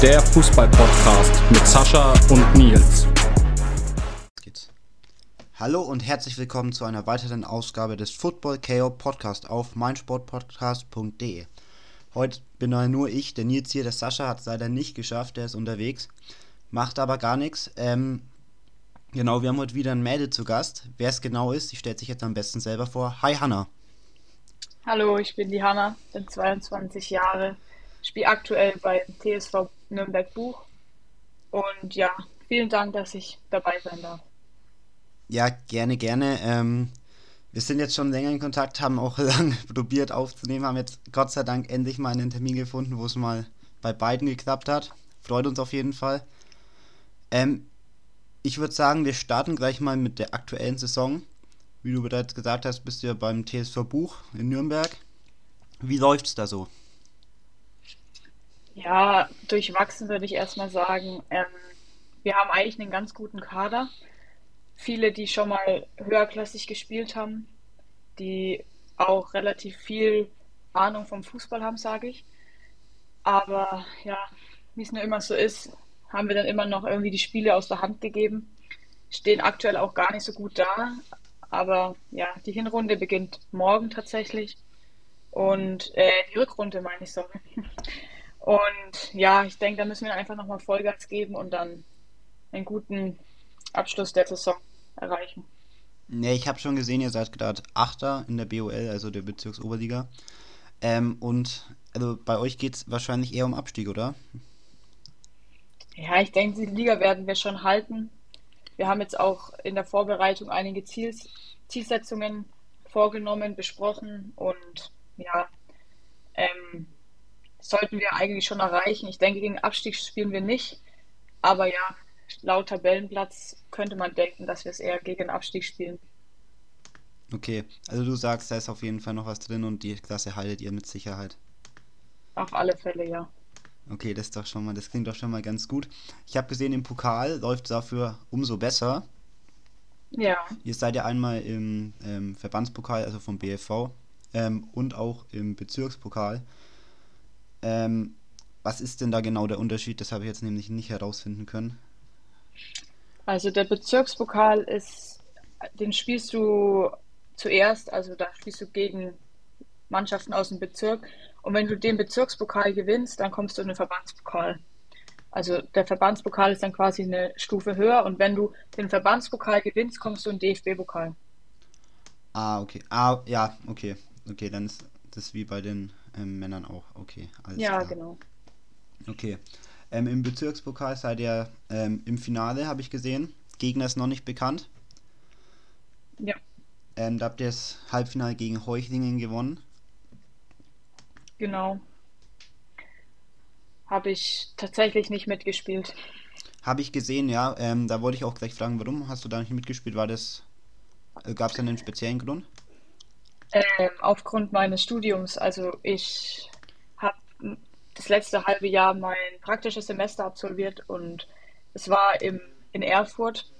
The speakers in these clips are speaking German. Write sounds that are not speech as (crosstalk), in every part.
Der Fußball-Podcast mit Sascha und Nils. Hallo und herzlich willkommen zu einer weiteren Ausgabe des Football KO Podcast auf meinsportpodcast.de. Heute bin nur ich, der Nils hier, der Sascha hat es leider nicht geschafft, der ist unterwegs, macht aber gar nichts. Ähm, genau, wir haben heute wieder ein Mädel zu Gast. Wer es genau ist, die stellt sich jetzt am besten selber vor. Hi Hanna. Hallo, ich bin die Hanna, bin 22 Jahre, spiele aktuell beim TSV Nürnberg Buch und ja, vielen Dank, dass ich dabei sein darf. Ja, gerne, gerne. Ähm, wir sind jetzt schon länger in Kontakt, haben auch (laughs) lange probiert aufzunehmen, haben jetzt Gott sei Dank endlich mal einen Termin gefunden, wo es mal bei beiden geklappt hat. Freut uns auf jeden Fall. Ähm, ich würde sagen, wir starten gleich mal mit der aktuellen Saison. Wie du bereits gesagt hast, bist du ja beim TSV Buch in Nürnberg. Wie läuft's da so? Ja, durchwachsen würde ich erstmal sagen. Ähm, wir haben eigentlich einen ganz guten Kader. Viele, die schon mal höherklassig gespielt haben, die auch relativ viel Ahnung vom Fußball haben, sage ich. Aber ja, wie es nur immer so ist, haben wir dann immer noch irgendwie die Spiele aus der Hand gegeben. Stehen aktuell auch gar nicht so gut da, aber ja, die Hinrunde beginnt morgen tatsächlich. Und äh, die Rückrunde meine ich, sorry. (laughs) Und ja, ich denke, da müssen wir einfach nochmal Vollgas geben und dann einen guten Abschluss der Saison erreichen. Ne, ich habe schon gesehen, ihr seid gerade Achter in der BOL, also der Bezirksoberliga. Ähm, und also bei euch geht es wahrscheinlich eher um Abstieg, oder? Ja, ich denke, die Liga werden wir schon halten. Wir haben jetzt auch in der Vorbereitung einige Ziels, Zielsetzungen vorgenommen, besprochen und ja, ähm, sollten wir eigentlich schon erreichen. Ich denke, gegen Abstieg spielen wir nicht, aber ja, laut Tabellenplatz könnte man denken, dass wir es eher gegen Abstieg spielen. Okay, also du sagst, da ist auf jeden Fall noch was drin und die Klasse haltet ihr mit Sicherheit. Auf alle Fälle, ja. Okay, das ist doch schon mal, das klingt doch schon mal ganz gut. Ich habe gesehen, im Pokal läuft es dafür umso besser. Ja. Ihr seid ja einmal im ähm, Verbandspokal, also vom BFV, ähm, und auch im Bezirkspokal. Ähm, was ist denn da genau der Unterschied? Das habe ich jetzt nämlich nicht herausfinden können. Also der Bezirkspokal ist, den spielst du zuerst, also da spielst du gegen Mannschaften aus dem Bezirk und wenn du den Bezirkspokal gewinnst, dann kommst du in den Verbandspokal. Also der Verbandspokal ist dann quasi eine Stufe höher und wenn du den Verbandspokal gewinnst, kommst du in den DFB-Pokal. Ah, okay. Ah, ja, okay. Okay, dann ist das wie bei den ähm, Männern auch. Okay, Ja, klar. genau. Okay. Ähm, Im Bezirkspokal seid ihr ähm, im Finale, habe ich gesehen. Gegner ist noch nicht bekannt. Ja. Ähm, da habt ihr das Halbfinale gegen Heuchlingen gewonnen. Genau. Habe ich tatsächlich nicht mitgespielt. Habe ich gesehen, ja. Ähm, da wollte ich auch gleich fragen, warum hast du da nicht mitgespielt? War das, äh, gab es einen speziellen Grund? Ähm, aufgrund meines Studiums. Also ich habe das letzte halbe Jahr mein praktisches Semester absolviert und es war im, in Erfurt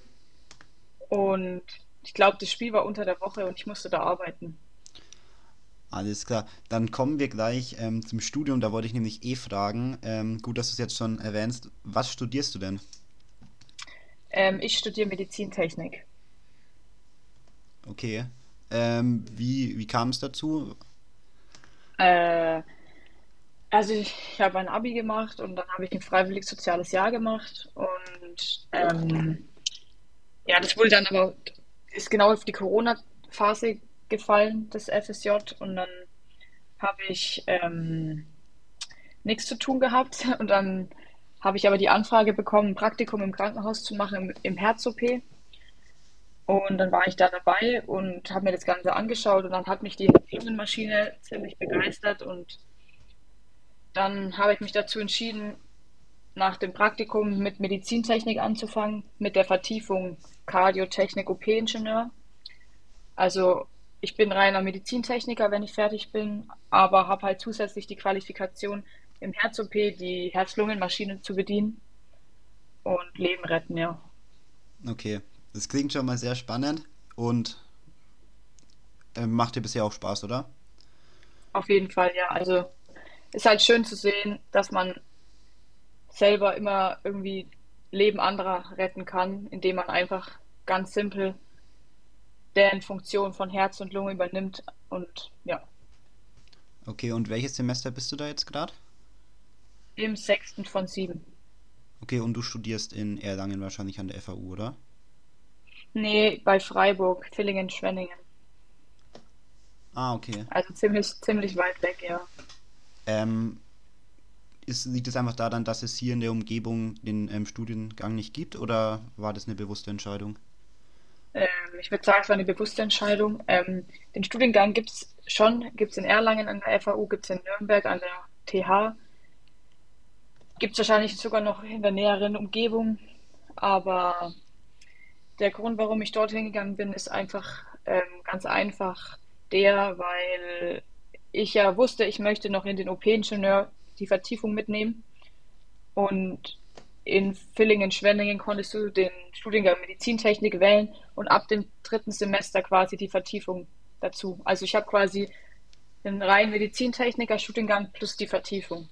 und ich glaube, das Spiel war unter der Woche und ich musste da arbeiten. Alles klar. Dann kommen wir gleich ähm, zum Studium. Da wollte ich nämlich eh fragen. Ähm, gut, dass du es jetzt schon erwähnst. Was studierst du denn? Ähm, ich studiere Medizintechnik. Okay. Ähm, wie wie kam es dazu? Äh, also ich, ich habe ein Abi gemacht und dann habe ich ein freiwilliges soziales Jahr gemacht und ähm, ja, das wurde dann aber ist genau auf die Corona-Phase gefallen, das FSJ, und dann habe ich ähm, nichts zu tun gehabt (laughs) und dann habe ich aber die Anfrage bekommen, ein Praktikum im Krankenhaus zu machen, im, im Herz-OP. Und dann war ich da dabei und habe mir das Ganze angeschaut und dann hat mich die Firmenmaschine ziemlich begeistert und dann habe ich mich dazu entschieden, nach dem Praktikum mit Medizintechnik anzufangen, mit der Vertiefung Kardiotechnik OP-Ingenieur. Also ich bin reiner Medizintechniker, wenn ich fertig bin, aber habe halt zusätzlich die Qualifikation im Herz-OP die Herz-Lungen-Maschine zu bedienen und Leben retten, ja. Okay, das klingt schon mal sehr spannend und äh, macht dir bisher auch Spaß, oder? Auf jeden Fall, ja. Also ist halt schön zu sehen, dass man selber immer irgendwie Leben anderer retten kann, indem man einfach ganz simpel deren Funktion von Herz und Lunge übernimmt und ja. Okay, und welches Semester bist du da jetzt gerade? Im sechsten von sieben. Okay, und du studierst in Erlangen wahrscheinlich an der FAU, oder? Nee, bei Freiburg, Villingen-Schwenningen. Ah, okay. Also ziemlich, ziemlich weit weg, ja. Ähm, ist, liegt es einfach daran, dass es hier in der Umgebung den ähm, Studiengang nicht gibt oder war das eine bewusste Entscheidung? Ähm, ich würde sagen, es war eine bewusste Entscheidung. Ähm, den Studiengang gibt es schon, gibt es in Erlangen an der FAU, gibt es in Nürnberg an der TH, gibt es wahrscheinlich sogar noch in der näheren Umgebung, aber der Grund, warum ich dorthin gegangen bin, ist einfach ähm, ganz einfach der, weil ich ja wusste, ich möchte noch in den OP-Ingenieur die Vertiefung mitnehmen. Und in Villingen-Schwenningen konntest du den Studiengang Medizintechnik wählen und ab dem dritten Semester quasi die Vertiefung dazu. Also ich habe quasi den reinen Medizintechniker-Studiengang plus die Vertiefung.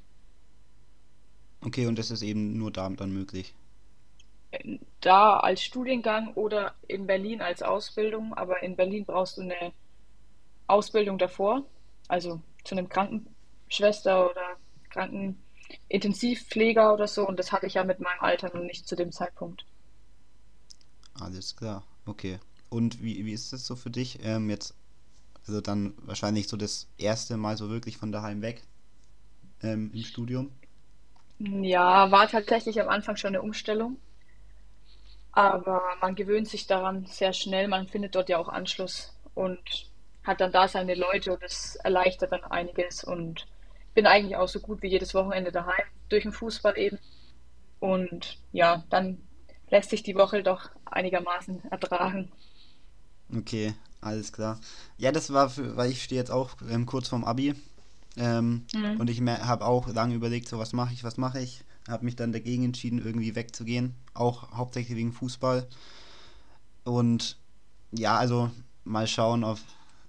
Okay, und das ist eben nur da dann möglich. Da als Studiengang oder in Berlin als Ausbildung, aber in Berlin brauchst du eine Ausbildung davor, also zu einem Krankenschwester oder Krankenintensivpfleger oder so und das hatte ich ja mit meinem Alter noch nicht zu dem Zeitpunkt. Alles klar, okay. Und wie, wie ist das so für dich? Ähm, jetzt, also dann wahrscheinlich so das erste Mal so wirklich von daheim weg ähm, im Studium? Ja, war tatsächlich am Anfang schon eine Umstellung, aber man gewöhnt sich daran sehr schnell. Man findet dort ja auch Anschluss und hat dann da seine Leute und es erleichtert dann einiges und bin eigentlich auch so gut wie jedes Wochenende daheim, durch den Fußball eben. Und ja, dann lässt sich die Woche doch einigermaßen ertragen. Okay, alles klar. Ja, das war, für, weil ich stehe jetzt auch ähm, kurz vorm Abi. Ähm, mhm. Und ich habe auch lange überlegt, so was mache ich, was mache ich. Habe mich dann dagegen entschieden, irgendwie wegzugehen. Auch hauptsächlich wegen Fußball. Und ja, also mal schauen, auf.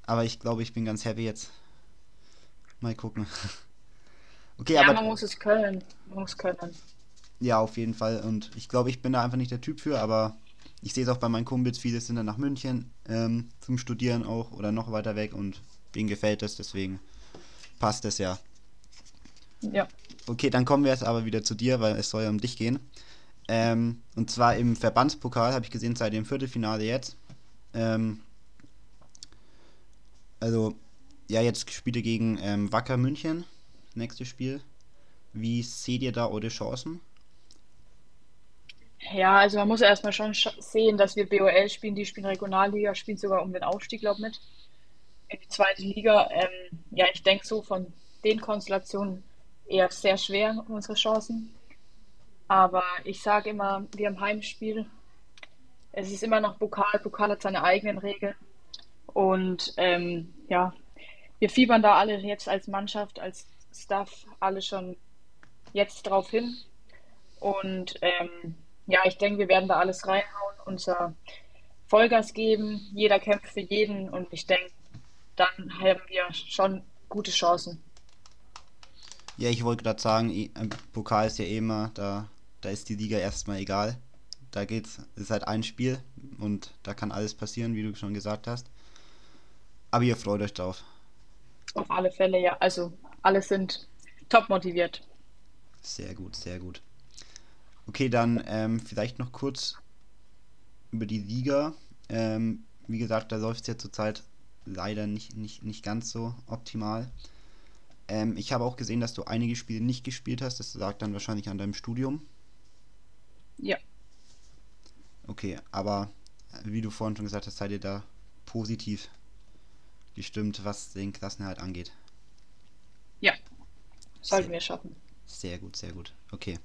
Aber ich glaube, ich bin ganz happy jetzt. Mal gucken. (laughs) Okay, ja, aber. man muss es können. Man muss können. Ja, auf jeden Fall. Und ich glaube, ich bin da einfach nicht der Typ für, aber ich sehe es auch bei meinen Kumpels, viele sind dann nach München ähm, zum Studieren auch oder noch weiter weg und denen gefällt es, deswegen passt es ja. Ja. Okay, dann kommen wir jetzt aber wieder zu dir, weil es soll ja um dich gehen. Ähm, und zwar im Verbandspokal habe ich gesehen, seit dem Viertelfinale jetzt. Ähm, also, ja, jetzt Spiele gegen ähm, Wacker München nächste Spiel. Wie seht ihr da eure Chancen? Ja, also man muss erstmal schon sehen, dass wir BOL spielen, die spielen Regionalliga, spielen sogar um den Aufstieg, glaube ich, mit. In die zweite Liga. Ähm, ja, ich denke so von den Konstellationen eher sehr schwer unsere Chancen. Aber ich sage immer, wir haben Heimspiel. Es ist immer noch Pokal. Pokal hat seine eigenen Regeln. Und ähm, ja, wir fiebern da alle jetzt als Mannschaft, als Stuff alle schon jetzt drauf hin. Und ähm, ja, ich denke, wir werden da alles reinhauen, unser Vollgas geben. Jeder kämpft für jeden und ich denke, dann haben wir schon gute Chancen. Ja, ich wollte gerade sagen, im Pokal ist ja eh immer, da, da ist die Liga erstmal egal. Da geht's, ist halt ein Spiel und da kann alles passieren, wie du schon gesagt hast. Aber ihr freut euch drauf. Auf alle Fälle, ja. Also alle sind top motiviert. Sehr gut, sehr gut. Okay, dann ähm, vielleicht noch kurz über die Liga. Ähm, wie gesagt, da läuft es ja zurzeit leider nicht, nicht, nicht ganz so optimal. Ähm, ich habe auch gesehen, dass du einige Spiele nicht gespielt hast. Das lag dann wahrscheinlich an deinem Studium. Ja. Okay, aber wie du vorhin schon gesagt hast, seid ihr da positiv gestimmt, was den Klassenhalt angeht. Ja, sollten sehr, wir schaffen. Sehr gut, sehr gut. Okay.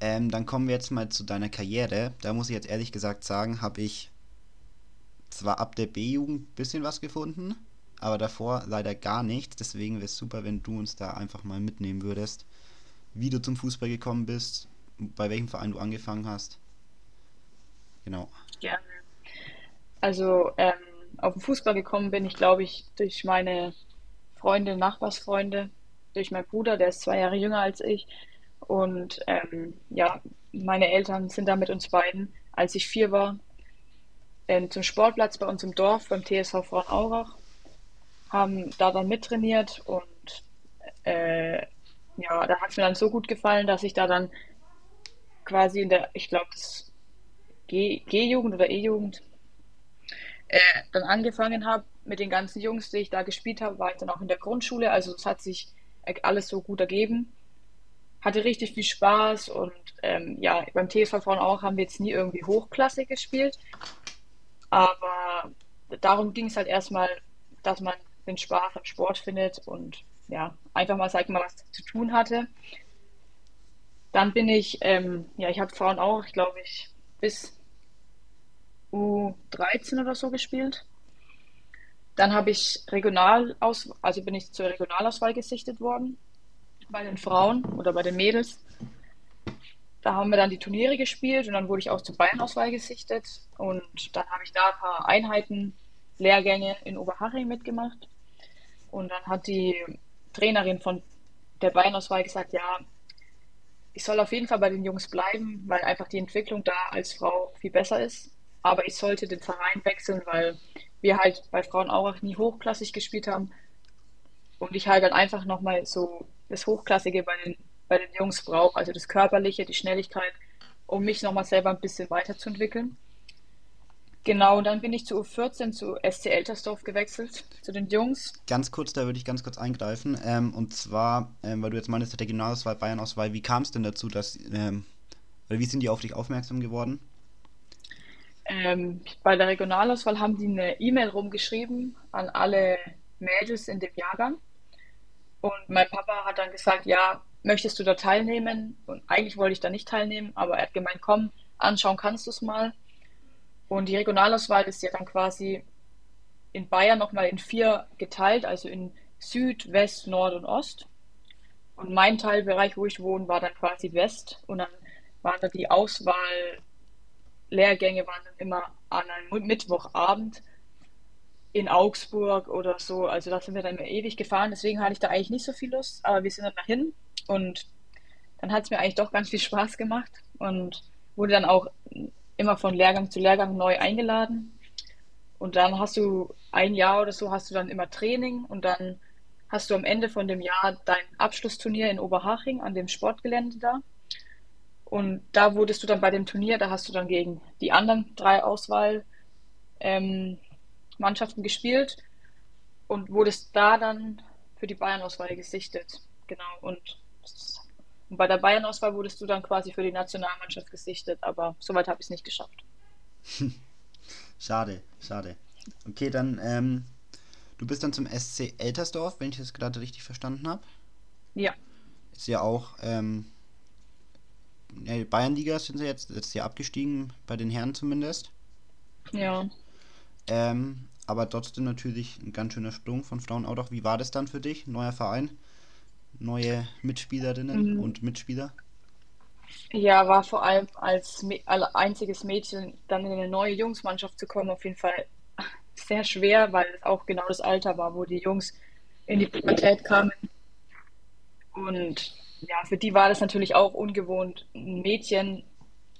Ähm, dann kommen wir jetzt mal zu deiner Karriere. Da muss ich jetzt ehrlich gesagt sagen, habe ich zwar ab der B-Jugend ein bisschen was gefunden, aber davor leider gar nichts. Deswegen wäre es super, wenn du uns da einfach mal mitnehmen würdest, wie du zum Fußball gekommen bist, bei welchem Verein du angefangen hast. Genau. Gerne. Also ähm, auf den Fußball gekommen bin ich, glaube ich, durch meine Freunde, Nachbarsfreunde, durch meinen Bruder, der ist zwei Jahre jünger als ich. Und ähm, ja, meine Eltern sind da mit uns beiden, als ich vier war, ähm, zum Sportplatz bei uns im Dorf, beim TSV Frauenaurach, haben da dann mittrainiert und äh, ja, da hat es mir dann so gut gefallen, dass ich da dann quasi in der, ich glaube, das G-Jugend oder E-Jugend äh, dann angefangen habe mit den ganzen Jungs, die ich da gespielt habe, war ich dann auch in der Grundschule. Also es hat sich alles so gut ergeben. Hatte richtig viel Spaß und ähm, ja, beim TSV Frauen auch haben wir jetzt nie irgendwie hochklassig gespielt. Aber darum ging es halt erstmal, dass man den Spaß am Sport findet und ja, einfach mal, sag mal, was zu tun hatte. Dann bin ich, ähm, ja, ich habe Frauen auch, ich glaube ich, bis U13 oder so gespielt. Dann habe ich Regionalaus, also bin ich zur Regionalauswahl gesichtet worden bei den Frauen oder bei den Mädels. Da haben wir dann die Turniere gespielt und dann wurde ich auch zur Bayernauswahl gesichtet und dann habe ich da ein paar Einheiten, Lehrgänge in Oberhaching mitgemacht. Und dann hat die Trainerin von der Bayernauswahl gesagt, ja, ich soll auf jeden Fall bei den Jungs bleiben, weil einfach die Entwicklung da als Frau viel besser ist. Aber ich sollte den Verein wechseln, weil wir halt bei Frauen auch nie hochklassig gespielt haben. Und ich halt dann einfach nochmal so das Hochklassige bei den, bei den Jungs brauche, also das Körperliche, die Schnelligkeit, um mich nochmal selber ein bisschen weiterzuentwickeln. Genau, und dann bin ich zu U14 zu SC Eltersdorf gewechselt, zu den Jungs. Ganz kurz, da würde ich ganz kurz eingreifen. Ähm, und zwar, ähm, weil du jetzt meinst, der Regionalauswahl, Bayernauswahl, wie kam es denn dazu, dass, ähm, oder wie sind die auf dich aufmerksam geworden? Ähm, bei der Regionalauswahl haben die eine E-Mail rumgeschrieben an alle Mädels in dem Jahrgang. Und mein Papa hat dann gesagt, ja, möchtest du da teilnehmen? Und eigentlich wollte ich da nicht teilnehmen, aber er hat gemeint, komm, anschauen kannst du es mal. Und die Regionalauswahl ist ja dann quasi in Bayern nochmal in vier geteilt, also in Süd, West, Nord und Ost. Und mein Teilbereich, wo ich wohne, war dann quasi West. Und dann waren da die Auswahllehrgänge waren dann immer an einem Mittwochabend in Augsburg oder so. Also da sind wir dann immer ewig gefahren. Deswegen hatte ich da eigentlich nicht so viel Lust. Aber wir sind dann dahin und dann hat es mir eigentlich doch ganz viel Spaß gemacht und wurde dann auch immer von Lehrgang zu Lehrgang neu eingeladen. Und dann hast du ein Jahr oder so hast du dann immer Training und dann hast du am Ende von dem Jahr dein Abschlussturnier in Oberhaching an dem Sportgelände da. Und da wurdest du dann bei dem Turnier, da hast du dann gegen die anderen drei Auswahlmannschaften ähm, gespielt und wurdest da dann für die Bayern-Auswahl gesichtet. Genau. Und und bei der Bayern-Auswahl wurdest du dann quasi für die Nationalmannschaft gesichtet, aber soweit habe ich es nicht geschafft. (laughs) schade, schade. Okay, dann, ähm, du bist dann zum SC Eltersdorf, wenn ich das gerade richtig verstanden habe. Ja. Ist ja auch, ähm, Bayernliga sind sie jetzt, jetzt ja abgestiegen, bei den Herren zumindest. Ja. Ähm, aber trotzdem natürlich ein ganz schöner Sprung von Frauen auch. Wie war das dann für dich, neuer Verein? Neue Mitspielerinnen mhm. und Mitspieler? Ja, war vor allem als einziges Mädchen dann in eine neue Jungsmannschaft zu kommen auf jeden Fall sehr schwer, weil es auch genau das Alter war, wo die Jungs in die Pubertät kamen. Und ja, für die war das natürlich auch ungewohnt, ein Mädchen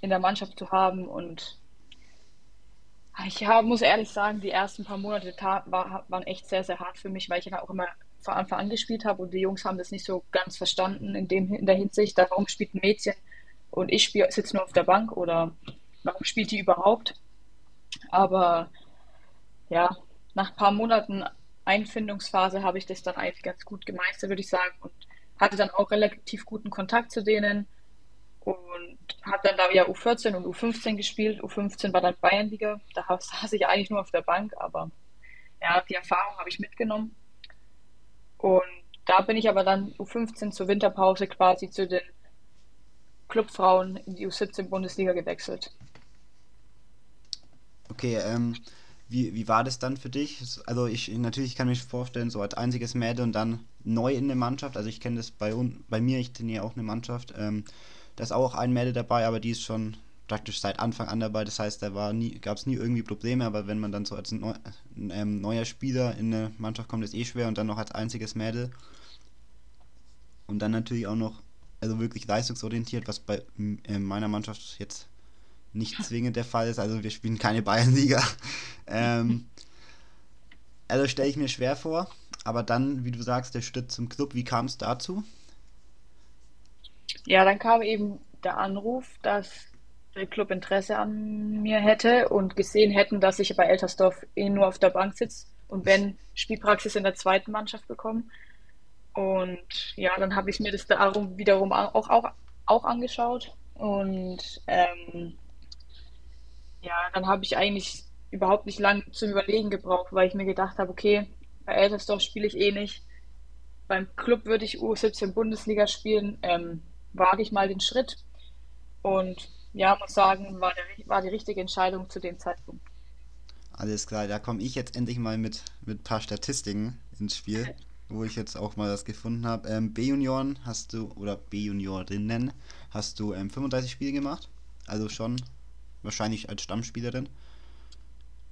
in der Mannschaft zu haben. Und ich muss ehrlich sagen, die ersten paar Monate waren echt sehr, sehr hart für mich, weil ich dann auch immer von Anfang an gespielt habe und die Jungs haben das nicht so ganz verstanden in, dem, in der Hinsicht, warum spielt ein Mädchen und ich sitze nur auf der Bank oder warum spielt die überhaupt? Aber ja, nach ein paar Monaten Einfindungsphase habe ich das dann eigentlich ganz gut gemeistert, würde ich sagen, und hatte dann auch relativ guten Kontakt zu denen und habe dann da ja U14 und U15 gespielt. U15 war dann Bayernliga, da saß ich eigentlich nur auf der Bank, aber ja, die Erfahrung habe ich mitgenommen. Und da bin ich aber dann U15 zur Winterpause quasi zu den Clubfrauen in die U17 Bundesliga gewechselt. Okay, ähm, wie, wie war das dann für dich? Also ich natürlich kann mich vorstellen, so als einziges Mädel und dann neu in der Mannschaft. Also ich kenne das bei, bei mir, ich trainiere auch eine Mannschaft. Ähm, da ist auch ein Mädel dabei, aber die ist schon praktisch seit Anfang an dabei. Das heißt, da gab es nie irgendwie Probleme, aber wenn man dann so als neu, ähm, neuer Spieler in eine Mannschaft kommt, ist eh schwer und dann noch als einziges Mädel. Und dann natürlich auch noch also wirklich leistungsorientiert, was bei äh, meiner Mannschaft jetzt nicht zwingend der Fall ist. Also wir spielen keine Bayernliga. (laughs) ähm, also stelle ich mir schwer vor. Aber dann, wie du sagst, der Schritt zum Club, wie kam es dazu? Ja, dann kam eben der Anruf, dass der Club Interesse an mir hätte und gesehen hätten, dass ich bei Eltersdorf eh nur auf der Bank sitze und wenn Spielpraxis in der zweiten Mannschaft bekomme. Und ja, dann habe ich mir das darum wiederum auch, auch, auch angeschaut und ähm, ja, dann habe ich eigentlich überhaupt nicht lang zum Überlegen gebraucht, weil ich mir gedacht habe, okay, bei Eltersdorf spiele ich eh nicht. Beim Club würde ich U17 Bundesliga spielen. Ähm, wage ich mal den Schritt. Und ja, muss sagen, war, der, war die richtige Entscheidung zu dem Zeitpunkt. Alles klar, da komme ich jetzt endlich mal mit, mit ein paar Statistiken ins Spiel, (laughs) wo ich jetzt auch mal was gefunden habe. Ähm, B-Junioren hast du, oder B-Juniorinnen, hast du ähm, 35 Spiele gemacht. Also schon wahrscheinlich als Stammspielerin.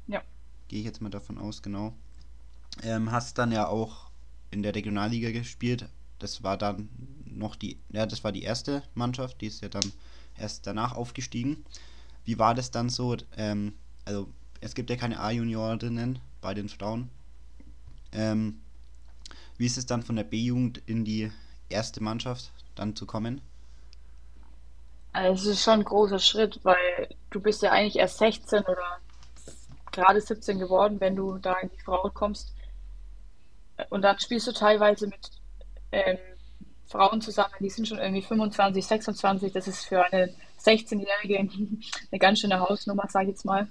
Ja. Gehe ich jetzt mal davon aus, genau. Ähm, hast dann ja auch in der Regionalliga gespielt. Das war dann noch die, ja, das war die erste Mannschaft, die ist ja dann erst danach aufgestiegen. Wie war das dann so? Ähm, also es gibt ja keine A-Juniorinnen bei den Frauen. Ähm, wie ist es dann von der B-Jugend in die erste Mannschaft dann zu kommen? Also es ist schon ein großer Schritt, weil du bist ja eigentlich erst 16 oder gerade 17 geworden, wenn du da in die Frauen kommst. Und dann spielst du teilweise mit ähm, Frauen zusammen, die sind schon irgendwie 25, 26. Das ist für eine 16-Jährige (laughs) eine ganz schöne Hausnummer, sage ich jetzt mal.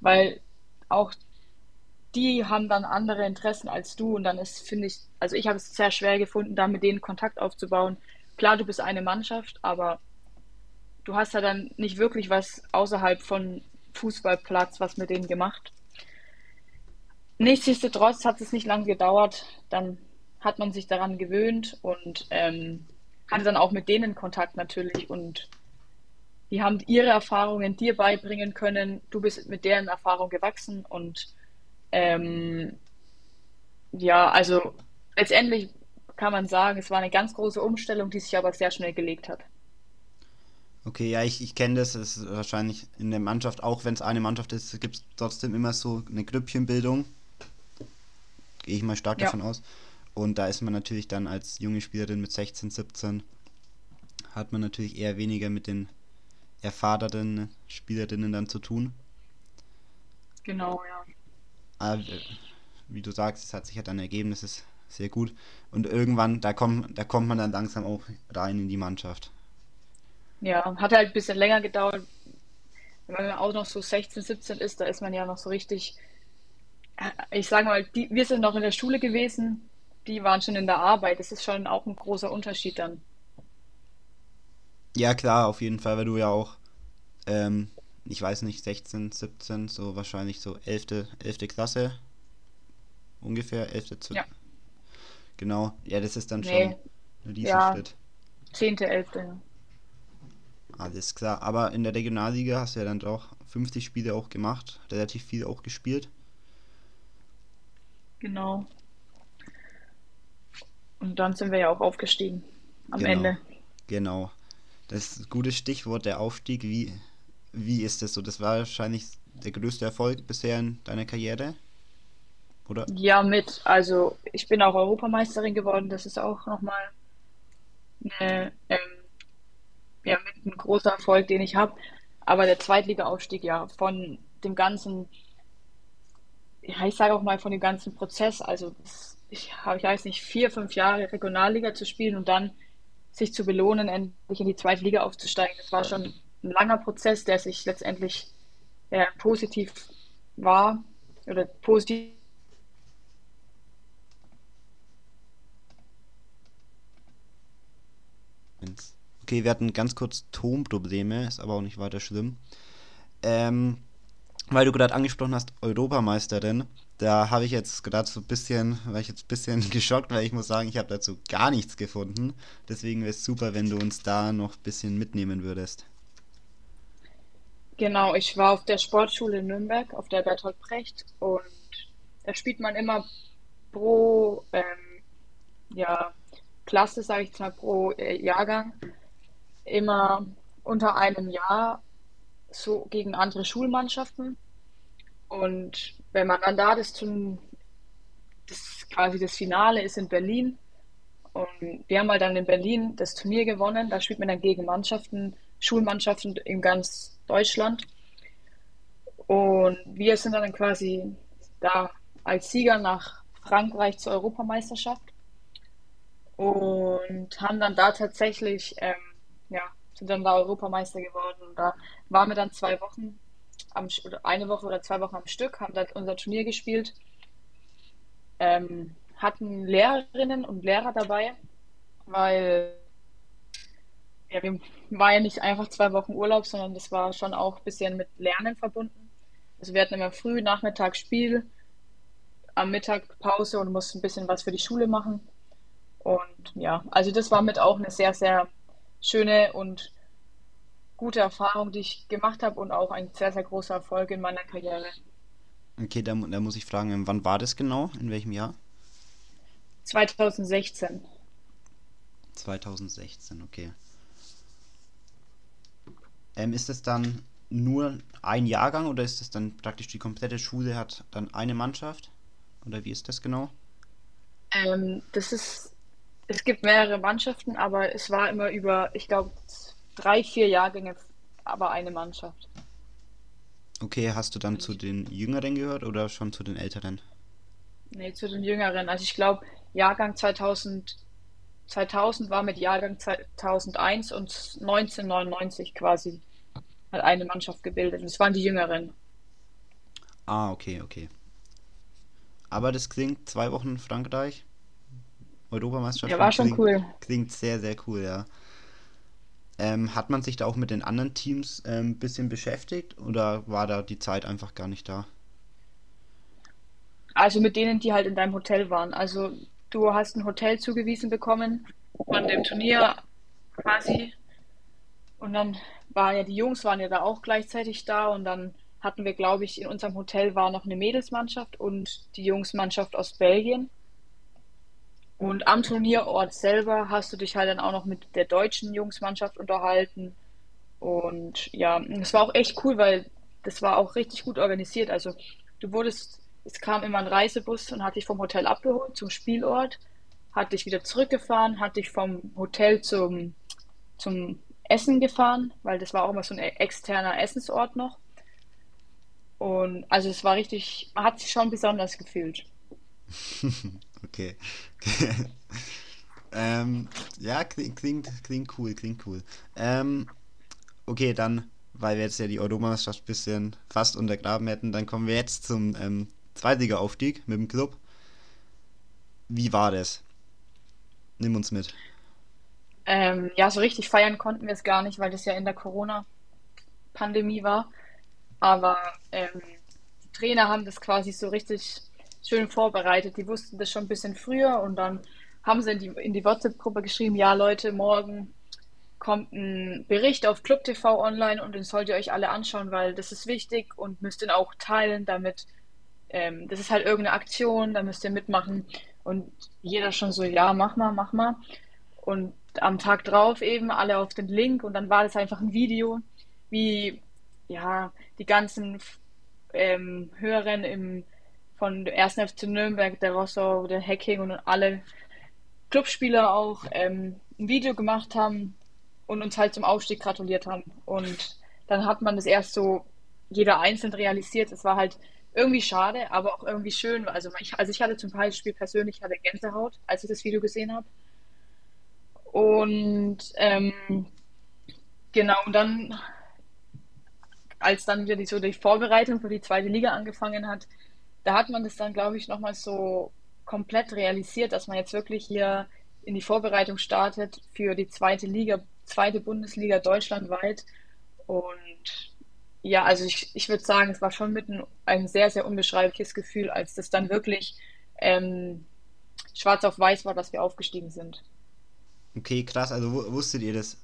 Weil auch die haben dann andere Interessen als du und dann ist, finde ich, also ich habe es sehr schwer gefunden, da mit denen Kontakt aufzubauen. Klar, du bist eine Mannschaft, aber du hast ja dann nicht wirklich was außerhalb von Fußballplatz, was mit denen gemacht. Nichtsdestotrotz hat es nicht lange gedauert. Dann hat man sich daran gewöhnt und ähm, hatte dann auch mit denen Kontakt natürlich und die haben ihre Erfahrungen dir beibringen können. Du bist mit deren Erfahrung gewachsen und ähm, ja, also letztendlich kann man sagen, es war eine ganz große Umstellung, die sich aber sehr schnell gelegt hat. Okay, ja, ich, ich kenne das. Es ist wahrscheinlich in der Mannschaft, auch wenn es eine Mannschaft ist, gibt es trotzdem immer so eine Grüppchenbildung. Gehe ich mal stark ja. davon aus. Und da ist man natürlich dann als junge Spielerin mit 16, 17, hat man natürlich eher weniger mit den erfahrenen Spielerinnen dann zu tun. Genau, ja. Aber, äh, wie du sagst, es hat sich halt dann ergeben, das ist sehr gut. Und irgendwann, da, komm, da kommt man dann langsam auch rein in die Mannschaft. Ja, hat halt ein bisschen länger gedauert. Wenn man auch noch so 16, 17 ist, da ist man ja noch so richtig. Äh, ich sage mal, die, wir sind noch in der Schule gewesen, die waren schon in der Arbeit. Das ist schon auch ein großer Unterschied dann. Ja, klar, auf jeden Fall, weil du ja auch, ähm, ich weiß nicht, 16, 17, so wahrscheinlich so 11. 11. Klasse ungefähr, 11. Zu, ja. Genau, ja, das ist dann nee. schon ein Riesenschritt. Ja, 10., 11. Alles klar, aber in der Regionalliga hast du ja dann auch 50 Spiele auch gemacht, relativ viel auch gespielt. Genau. Und dann sind wir ja auch aufgestiegen am genau. Ende. Genau. Das ist ein gutes Stichwort, der Aufstieg. Wie, wie ist das so? Das war wahrscheinlich der größte Erfolg bisher in deiner Karriere? Oder? Ja, mit. Also ich bin auch Europameisterin geworden. Das ist auch nochmal eine, ähm, ja, mit ein großer Erfolg, den ich habe. Aber der Zweitliga-Aufstieg, ja, von dem ganzen, ich sage auch mal von dem ganzen Prozess, also ich ich weiß nicht, vier, fünf Jahre Regionalliga zu spielen und dann sich zu belohnen, endlich in die zweite Liga aufzusteigen. Das war schon ein langer Prozess, der sich letztendlich ja, positiv war oder positiv Okay, wir hatten ganz kurz Tonprobleme, ist aber auch nicht weiter schlimm. Ähm, weil du gerade angesprochen hast, Europameisterin, da habe ich jetzt gerade so ein bisschen, war ich jetzt ein bisschen (laughs) geschockt, weil ich muss sagen, ich habe dazu gar nichts gefunden. Deswegen wäre es super, wenn du uns da noch ein bisschen mitnehmen würdest. Genau, ich war auf der Sportschule in Nürnberg, auf der Bertolt Brecht und da spielt man immer pro, ähm, ja, Klasse, sage ich jetzt mal, pro äh, Jahrgang immer unter einem Jahr so gegen andere Schulmannschaften. Und wenn man dann da das, zum, das quasi das Finale ist in Berlin und wir haben halt dann in Berlin das Turnier gewonnen. Da spielt man dann gegen Mannschaften, Schulmannschaften in ganz Deutschland. Und wir sind dann quasi da als Sieger nach Frankreich zur Europameisterschaft und haben dann da tatsächlich, ähm, ja, sind dann da Europameister geworden. Und da waren wir dann zwei Wochen, am, oder eine Woche oder zwei Wochen am Stück, haben da unser Turnier gespielt, ähm, hatten Lehrerinnen und Lehrer dabei, weil ja, wir war ja nicht einfach zwei Wochen Urlaub, sondern das war schon auch ein bisschen mit Lernen verbunden. Also wir hatten immer früh, Nachmittag Spiel, am Mittag Pause und mussten ein bisschen was für die Schule machen. Und ja, also das war mit auch eine sehr, sehr schöne und gute Erfahrung, die ich gemacht habe und auch ein sehr, sehr großer Erfolg in meiner Karriere. Okay, da, da muss ich fragen, wann war das genau? In welchem Jahr? 2016. 2016, okay. Ähm, ist es dann nur ein Jahrgang oder ist es dann praktisch die komplette Schule hat dann eine Mannschaft? Oder wie ist das genau? Ähm, das ist, es gibt mehrere Mannschaften, aber es war immer über, ich glaube, drei, vier Jahrgänge, aber eine Mannschaft. Okay, hast du dann zu den Jüngeren gehört oder schon zu den Älteren? Nee, zu den Jüngeren. Also ich glaube, Jahrgang 2000, 2000 war mit Jahrgang 2001 und 1999 quasi hat eine Mannschaft gebildet. Und es waren die Jüngeren. Ah, okay, okay. Aber das klingt zwei Wochen Frankreich. Europameisterschaft. Ja, war schon klingt, cool. Klingt sehr, sehr cool, ja. Ähm, hat man sich da auch mit den anderen Teams ein ähm, bisschen beschäftigt oder war da die Zeit einfach gar nicht da? Also mit denen, die halt in deinem Hotel waren. Also du hast ein Hotel zugewiesen bekommen von dem Turnier quasi. Und dann waren ja die Jungs waren ja da auch gleichzeitig da und dann hatten wir, glaube ich, in unserem Hotel war noch eine Mädelsmannschaft und die Jungsmannschaft aus Belgien. Und am Turnierort selber hast du dich halt dann auch noch mit der deutschen Jungsmannschaft unterhalten. Und ja, es war auch echt cool, weil das war auch richtig gut organisiert. Also du wurdest, es kam immer ein Reisebus und hat dich vom Hotel abgeholt zum Spielort, hat dich wieder zurückgefahren, hat dich vom Hotel zum, zum Essen gefahren, weil das war auch immer so ein externer Essensort noch. Und also es war richtig, hat sich schon besonders gefühlt. (laughs) okay. (laughs) ähm, ja, klingt, klingt, klingt cool, klingt cool. Ähm, okay, dann, weil wir jetzt ja die Europameisterschaft ein bisschen fast untergraben hätten, dann kommen wir jetzt zum ähm, Zweitliga-Aufstieg mit dem Club. Wie war das? Nimm uns mit. Ähm, ja, so richtig feiern konnten wir es gar nicht, weil das ja in der Corona-Pandemie war. Aber ähm, die Trainer haben das quasi so richtig schön vorbereitet. Die wussten das schon ein bisschen früher und dann haben sie in die, in die WhatsApp-Gruppe geschrieben, ja Leute, morgen kommt ein Bericht auf Club TV online und den sollt ihr euch alle anschauen, weil das ist wichtig und müsst ihn auch teilen, damit ähm, das ist halt irgendeine Aktion, da müsst ihr mitmachen. Und jeder schon so, ja, mach mal, mach mal. Und am Tag drauf eben alle auf den Link und dann war das einfach ein Video, wie ja die ganzen ähm, Hörerinnen im von der 1. FC Nürnberg, der Rosso, der Hacking und alle Clubspieler auch ähm, ein Video gemacht haben und uns halt zum Aufstieg gratuliert haben. Und dann hat man das erst so jeder einzeln realisiert. Es war halt irgendwie schade, aber auch irgendwie schön. Also ich, also ich hatte zum Beispiel persönlich hatte Gänsehaut, als ich das Video gesehen habe. Und ähm, genau, und dann, als dann wieder die, so die Vorbereitung für die zweite Liga angefangen hat, da hat man das dann, glaube ich, nochmal so komplett realisiert, dass man jetzt wirklich hier in die Vorbereitung startet für die zweite Liga, zweite Bundesliga deutschlandweit. Und ja, also ich, ich würde sagen, es war schon mitten ein sehr, sehr unbeschreibliches Gefühl, als das dann wirklich ähm, schwarz auf weiß war, dass wir aufgestiegen sind. Okay, krass. Also wusstet ihr das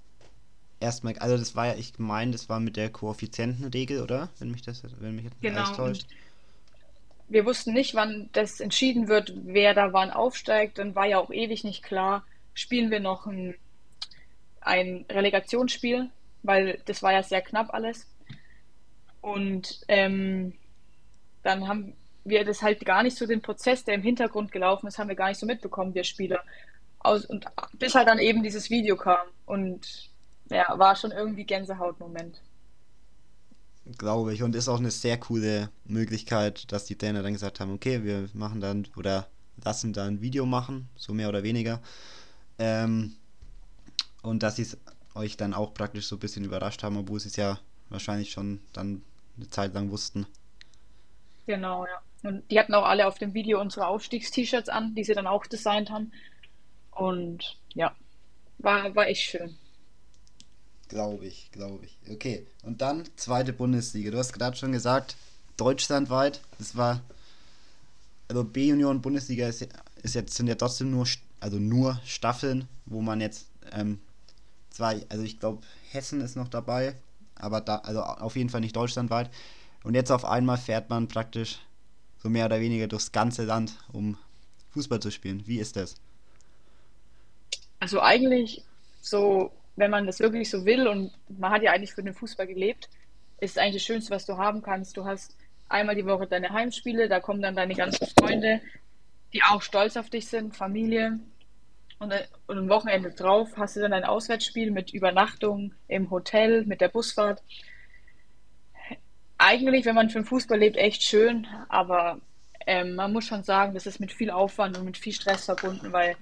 erstmal? Also das war ja, ich meine, das war mit der Koeffizientenregel, oder? Wenn mich das, wenn mich jetzt nicht genau. täuscht wir wussten nicht, wann das entschieden wird, wer da wann aufsteigt. Dann war ja auch ewig nicht klar, spielen wir noch ein, ein Relegationsspiel, weil das war ja sehr knapp alles. Und ähm, dann haben wir das halt gar nicht so den Prozess, der im Hintergrund gelaufen ist, haben wir gar nicht so mitbekommen, wir Spieler. Aus, und bis halt dann eben dieses Video kam. Und ja, war schon irgendwie Gänsehautmoment. Glaube ich. Und ist auch eine sehr coole Möglichkeit, dass die Trainer dann gesagt haben, okay, wir machen dann oder lassen da ein Video machen, so mehr oder weniger. Ähm, und dass sie es euch dann auch praktisch so ein bisschen überrascht haben, obwohl sie es ja wahrscheinlich schon dann eine Zeit lang wussten. Genau, ja. Und die hatten auch alle auf dem Video unsere Aufstiegst-T-Shirts an, die sie dann auch designt haben. Und ja, war, war echt schön. Glaube ich, glaube ich. Okay, und dann zweite Bundesliga. Du hast gerade schon gesagt, deutschlandweit. Das war, also B-Union Bundesliga ist, ist jetzt, sind ja trotzdem nur, also nur Staffeln, wo man jetzt ähm, zwei, also ich glaube, Hessen ist noch dabei, aber da, also auf jeden Fall nicht deutschlandweit. Und jetzt auf einmal fährt man praktisch so mehr oder weniger durchs ganze Land, um Fußball zu spielen. Wie ist das? Also eigentlich so, wenn man das wirklich so will und man hat ja eigentlich für den Fußball gelebt, ist eigentlich das Schönste, was du haben kannst. Du hast einmal die Woche deine Heimspiele, da kommen dann deine ganzen Freunde, die auch stolz auf dich sind, Familie. Und, und am Wochenende drauf hast du dann ein Auswärtsspiel mit Übernachtung im Hotel, mit der Busfahrt eigentlich, wenn man für den Fußball lebt, echt schön, aber ähm, man muss schon sagen, das ist mit viel Aufwand und mit viel Stress verbunden, weil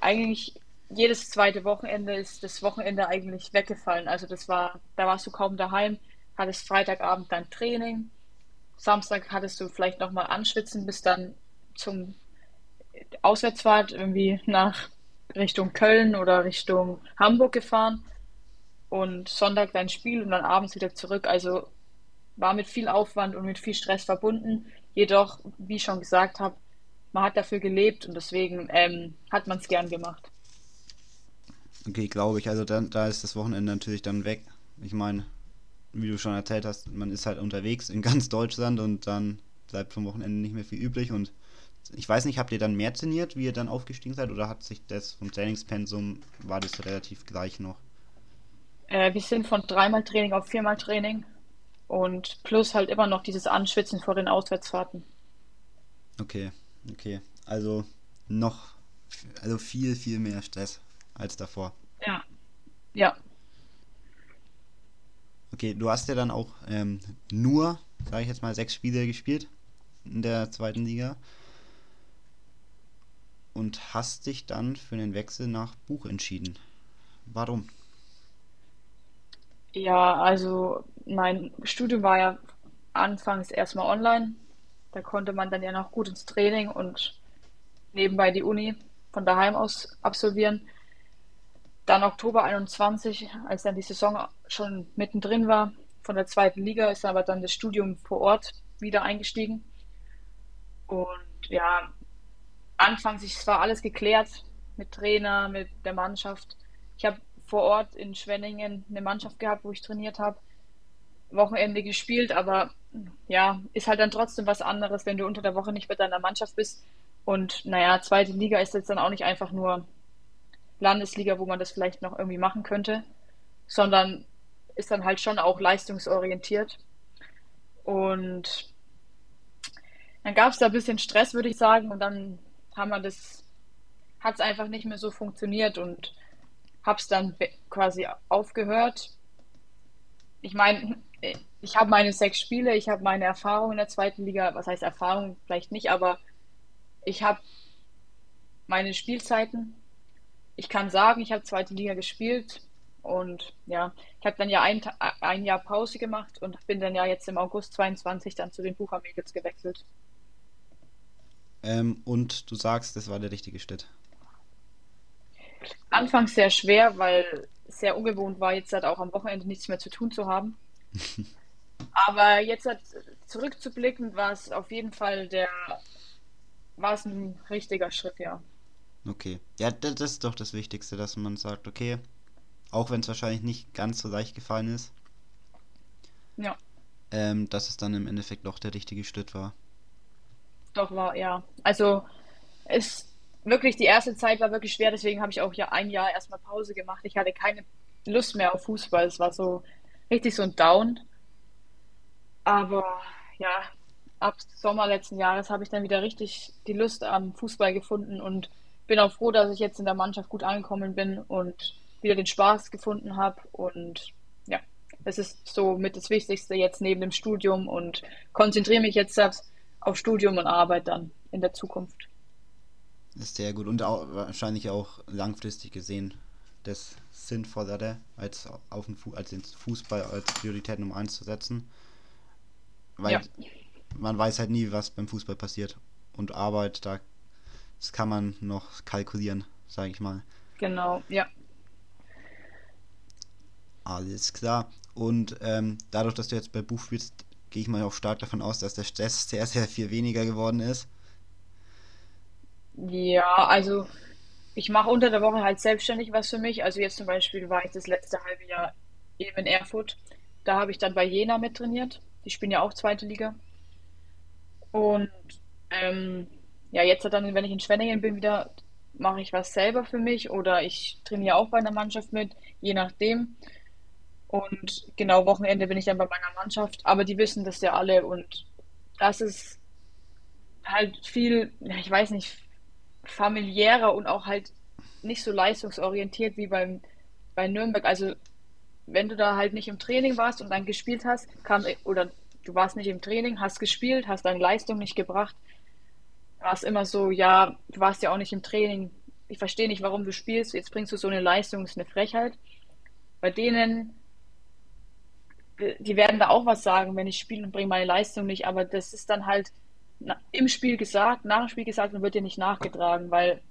eigentlich jedes zweite Wochenende ist das Wochenende eigentlich weggefallen. Also das war, da warst du kaum daheim, hattest Freitagabend dein Training, Samstag hattest du vielleicht nochmal anschwitzen, bis dann zum Auswärtsfahrt irgendwie nach Richtung Köln oder Richtung Hamburg gefahren und Sonntag dein Spiel und dann abends wieder zurück. Also war mit viel Aufwand und mit viel Stress verbunden. Jedoch, wie ich schon gesagt habe, man hat dafür gelebt und deswegen ähm, hat man es gern gemacht. Okay, glaube ich. Also dann, da ist das Wochenende natürlich dann weg. Ich meine, wie du schon erzählt hast, man ist halt unterwegs in (laughs) ganz Deutschland und dann bleibt vom Wochenende nicht mehr viel übrig. Und ich weiß nicht, habt ihr dann mehr trainiert, wie ihr dann aufgestiegen seid, oder hat sich das vom Trainingspensum, war das relativ gleich noch? Äh, wir sind von dreimal Training auf viermal Training und plus halt immer noch dieses Anschwitzen vor den Auswärtsfahrten. Okay, okay. Also noch, also viel, viel mehr Stress als davor. Ja. Okay, du hast ja dann auch ähm, nur, sage ich jetzt mal, sechs Spiele gespielt in der zweiten Liga und hast dich dann für den Wechsel nach Buch entschieden. Warum? Ja, also mein Studium war ja anfangs erstmal online. Da konnte man dann ja noch gut ins Training und nebenbei die Uni von daheim aus absolvieren. Dann Oktober 21, als dann die Saison schon mittendrin war, von der zweiten Liga, ist aber dann das Studium vor Ort wieder eingestiegen. Und ja, anfangs ist zwar alles geklärt mit Trainer, mit der Mannschaft. Ich habe vor Ort in Schwenningen eine Mannschaft gehabt, wo ich trainiert habe, Wochenende gespielt, aber ja, ist halt dann trotzdem was anderes, wenn du unter der Woche nicht mit deiner Mannschaft bist. Und naja, zweite Liga ist jetzt dann auch nicht einfach nur Landesliga, wo man das vielleicht noch irgendwie machen könnte, sondern ist dann halt schon auch leistungsorientiert. Und dann gab es da ein bisschen Stress, würde ich sagen, und dann haben wir das, hat es einfach nicht mehr so funktioniert und habe es dann quasi aufgehört. Ich meine, ich habe meine sechs Spiele, ich habe meine Erfahrung in der zweiten Liga, was heißt Erfahrung vielleicht nicht, aber ich habe meine Spielzeiten. Ich kann sagen, ich habe zweite Liga gespielt und ja, ich habe dann ja ein, ein Jahr Pause gemacht und bin dann ja jetzt im August 22 dann zu den Bucher Mädels gewechselt. Ähm, und du sagst, das war der richtige Schritt. Anfangs sehr schwer, weil es sehr ungewohnt war, jetzt halt auch am Wochenende nichts mehr zu tun zu haben. (laughs) Aber jetzt halt zurückzublicken, war es auf jeden Fall der, war es ein richtiger Schritt, ja. Okay. Ja, das ist doch das Wichtigste, dass man sagt, okay, auch wenn es wahrscheinlich nicht ganz so leicht gefallen ist. Ja. Ähm, dass es dann im Endeffekt doch der richtige Schritt war. Doch war, ja. Also es wirklich die erste Zeit war wirklich schwer, deswegen habe ich auch ja ein Jahr erstmal Pause gemacht. Ich hatte keine Lust mehr auf Fußball. Es war so richtig so ein Down. Aber ja, ab Sommer letzten Jahres habe ich dann wieder richtig die Lust am Fußball gefunden und bin auch froh, dass ich jetzt in der Mannschaft gut angekommen bin und wieder den Spaß gefunden habe. Und ja, das ist so mit das Wichtigste jetzt neben dem Studium und konzentriere mich jetzt auf Studium und Arbeit dann in der Zukunft. Ist sehr gut und auch, wahrscheinlich auch langfristig gesehen das Sinnvollere, als, auf den Fu als den Fußball als Priorität Nummer 1 zu setzen. Weil ja. man weiß halt nie, was beim Fußball passiert. Und Arbeit, da das kann man noch kalkulieren, sage ich mal. Genau, ja. Alles klar. Und ähm, dadurch, dass du jetzt bei Buch spielst, gehe ich mal auch stark davon aus, dass der Stress sehr, sehr viel weniger geworden ist. Ja, also ich mache unter der Woche halt selbstständig was für mich. Also jetzt zum Beispiel war ich das letzte halbe Jahr eben in Erfurt. Da habe ich dann bei Jena mit trainiert. Die spielen ja auch zweite Liga. Und ähm, ja, jetzt dann, wenn ich in Schwenningen bin, wieder mache ich was selber für mich oder ich trainiere auch bei einer Mannschaft mit, je nachdem. Und genau, Wochenende bin ich dann bei meiner Mannschaft. Aber die wissen das ja alle und das ist halt viel, ich weiß nicht, familiärer und auch halt nicht so leistungsorientiert wie beim, bei Nürnberg. Also wenn du da halt nicht im Training warst und dann gespielt hast, kam, oder du warst nicht im Training, hast gespielt, hast deine Leistung nicht gebracht, war es immer so, ja, du warst ja auch nicht im Training, ich verstehe nicht, warum du spielst, jetzt bringst du so eine Leistung, das ist eine Frechheit. Bei denen, die werden da auch was sagen, wenn ich spiele und bringe meine Leistung nicht, aber das ist dann halt im Spiel gesagt, nach dem Spiel gesagt und wird dir nicht nachgetragen, weil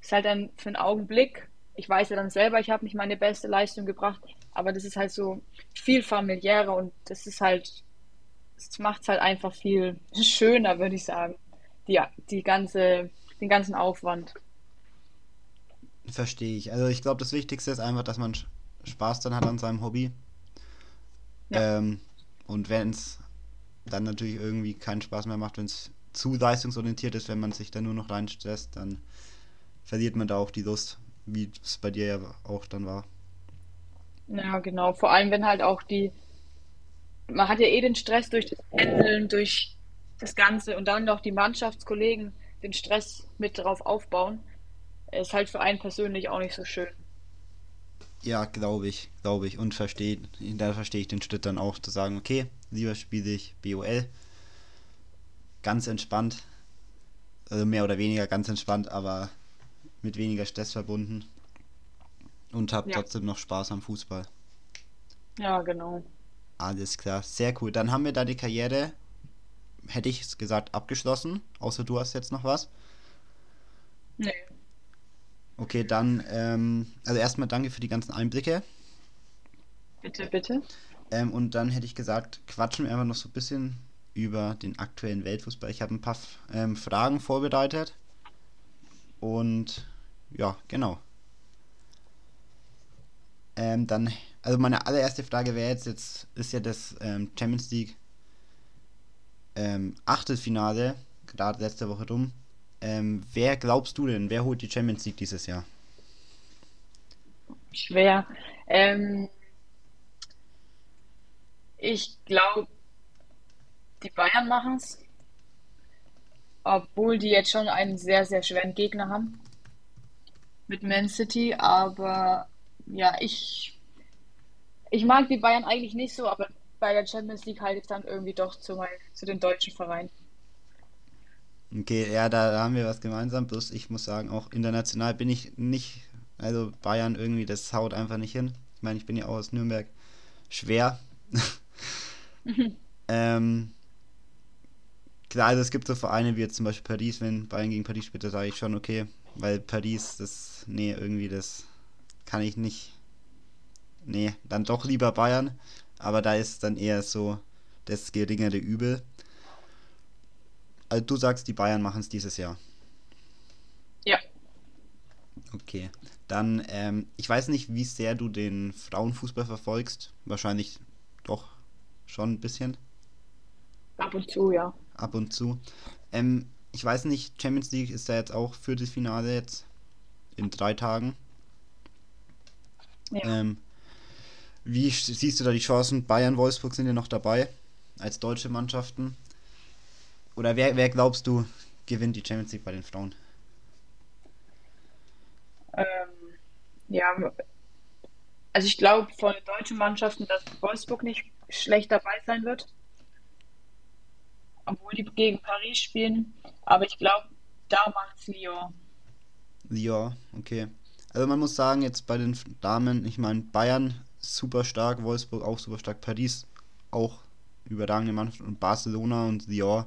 es halt dann für einen Augenblick, ich weiß ja dann selber, ich habe nicht meine beste Leistung gebracht, aber das ist halt so viel familiärer und das ist halt, das macht es halt einfach viel (laughs) schöner, würde ich sagen, die, die ganze, den ganzen Aufwand. Verstehe ich. Also ich glaube, das Wichtigste ist einfach, dass man Spaß dann hat an seinem Hobby. Ja. Ähm, und wenn es dann natürlich irgendwie keinen Spaß mehr macht, wenn es zu leistungsorientiert ist, wenn man sich da nur noch reinstresst, dann verliert man da auch die Lust, wie es bei dir ja auch dann war. Ja, genau. Vor allem, wenn halt auch die, man hat ja eh den Stress durch das Pendeln, durch das Ganze und dann noch die Mannschaftskollegen den Stress mit drauf aufbauen, ist halt für einen persönlich auch nicht so schön. Ja, glaube ich, glaube ich. Und verstehe, da verstehe ich den Schritt dann auch zu sagen, okay, lieber spiele ich BOL. Ganz entspannt. Also mehr oder weniger ganz entspannt, aber mit weniger Stress verbunden. Und habe ja. trotzdem noch Spaß am Fußball. Ja, genau. Alles klar, sehr cool. Dann haben wir da die Karriere, hätte ich es gesagt, abgeschlossen. Außer du hast jetzt noch was. Nee. Okay, dann, ähm, also erstmal danke für die ganzen Einblicke. Bitte, bitte. Ähm, und dann hätte ich gesagt, quatschen wir einfach noch so ein bisschen über den aktuellen Weltfußball. Ich habe ein paar ähm, Fragen vorbereitet. Und ja, genau. Ähm, dann, also meine allererste Frage wäre jetzt, jetzt ist ja das ähm, Champions League ähm, Achtelfinale, gerade letzte Woche rum. Ähm, wer glaubst du denn, wer holt die Champions League dieses Jahr? Schwer. Ähm, ich glaube, die Bayern machen es. Obwohl die jetzt schon einen sehr, sehr schweren Gegner haben. Mit Man City. Aber ja, ich, ich mag die Bayern eigentlich nicht so, aber bei der Champions League halte ich dann irgendwie doch zu, mein, zu den deutschen Vereinen. Okay, ja, da haben wir was gemeinsam. Bloß ich muss sagen, auch international bin ich nicht. Also Bayern irgendwie, das haut einfach nicht hin. Ich meine, ich bin ja auch aus Nürnberg. Schwer. (laughs) ähm, klar, also es gibt so Vereine wie jetzt zum Beispiel Paris, wenn Bayern gegen Paris spielt, da sage ich schon okay, weil Paris, das, nee, irgendwie, das kann ich nicht. Nee, dann doch lieber Bayern, aber da ist dann eher so das geringere Übel. Also du sagst, die Bayern machen es dieses Jahr. Ja. Okay. Dann, ähm, ich weiß nicht, wie sehr du den Frauenfußball verfolgst. Wahrscheinlich doch schon ein bisschen. Ab und zu, ja. Ab und zu. Ähm, ich weiß nicht, Champions League ist da jetzt auch Viertelfinale jetzt in drei Tagen. Ja. Ähm, wie siehst du da die Chancen? Bayern, Wolfsburg sind ja noch dabei als deutsche Mannschaften. Oder wer, wer glaubst du gewinnt die Champions League bei den Frauen? Ähm, ja, also ich glaube von den deutschen Mannschaften, dass Wolfsburg nicht schlecht dabei sein wird, obwohl die gegen Paris spielen. Aber ich glaube, da macht's Lyon. Ja, okay. Also man muss sagen, jetzt bei den Damen, ich meine, Bayern super stark, Wolfsburg auch super stark, Paris auch überragende Mannschaft und Barcelona und Lyon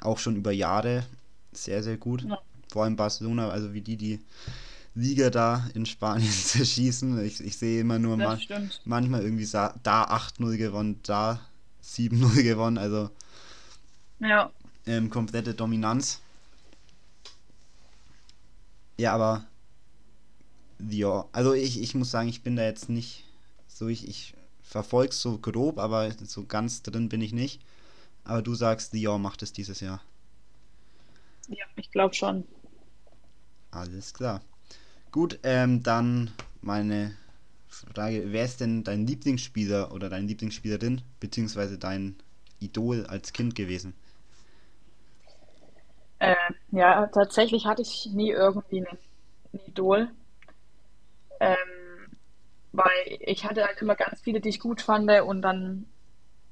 auch schon über Jahre sehr, sehr gut. Ja. Vor allem Barcelona, also wie die die Liga da in Spanien (laughs) zerschießen. Ich, ich sehe immer nur stimmt. manchmal irgendwie da 8-0 gewonnen, da 7-0 gewonnen, also Ja, ähm, komplette Dominanz. Ja, aber ja, also ich, ich muss sagen, ich bin da jetzt nicht so, ich, ich verfolge so grob, aber so ganz drin bin ich nicht. Aber du sagst, Lyon macht es dieses Jahr. ja, ich glaube schon. Alles klar. Gut, ähm, dann meine Frage, wer ist denn dein Lieblingsspieler oder deine Lieblingsspielerin, beziehungsweise dein Idol als Kind gewesen? Äh, ja, tatsächlich hatte ich nie irgendwie ein Idol. Ähm, weil ich hatte halt immer ganz viele, die ich gut fand und dann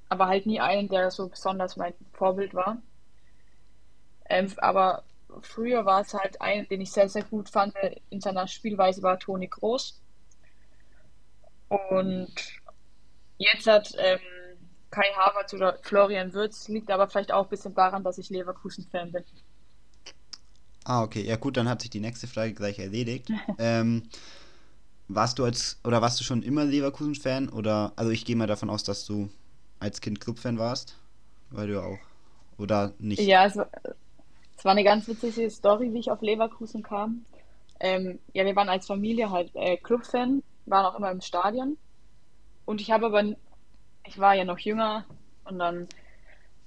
aber halt nie einen, der so besonders mein Vorbild war. Ähm, aber früher war es halt ein, den ich sehr, sehr gut fand in seiner Spielweise war Toni Kroos. Und jetzt hat ähm, Kai Havertz oder Florian Wirtz, liegt aber vielleicht auch ein bisschen daran, dass ich Leverkusen-Fan bin. Ah, okay. Ja gut, dann hat sich die nächste Frage gleich erledigt. (laughs) ähm, warst du als, oder warst du schon immer Leverkusen-Fan? Oder, also ich gehe mal davon aus, dass du als Kind Clubfan warst, weil du auch, oder nicht? Ja, es war, es war eine ganz witzige Story, wie ich auf Leverkusen kam. Ähm, ja, wir waren als Familie halt äh, Clubfan, waren auch immer im Stadion. Und ich habe aber, ich war ja noch jünger und dann,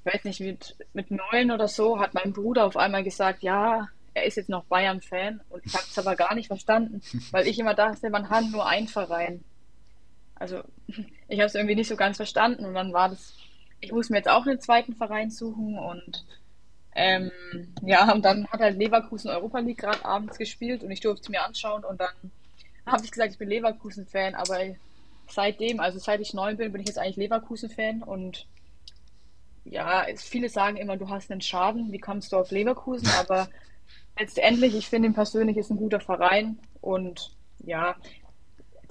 weiß nicht, mit, mit neun oder so hat mein Bruder auf einmal gesagt, ja, er ist jetzt noch Bayern-Fan. Und ich habe es aber gar nicht verstanden, weil ich immer dachte, man hat nur einen Verein. Also (laughs) ich habe es irgendwie nicht so ganz verstanden und dann war das, ich muss mir jetzt auch einen zweiten Verein suchen und ähm, ja, und dann hat halt Leverkusen Europa League gerade abends gespielt und ich durfte es mir anschauen und dann habe ich gesagt, ich bin Leverkusen-Fan, aber seitdem, also seit ich neun bin, bin ich jetzt eigentlich Leverkusen-Fan und ja, viele sagen immer, du hast einen Schaden, wie kommst du auf Leverkusen, aber (laughs) letztendlich, ich finde ihn persönlich ist ein guter Verein und ja,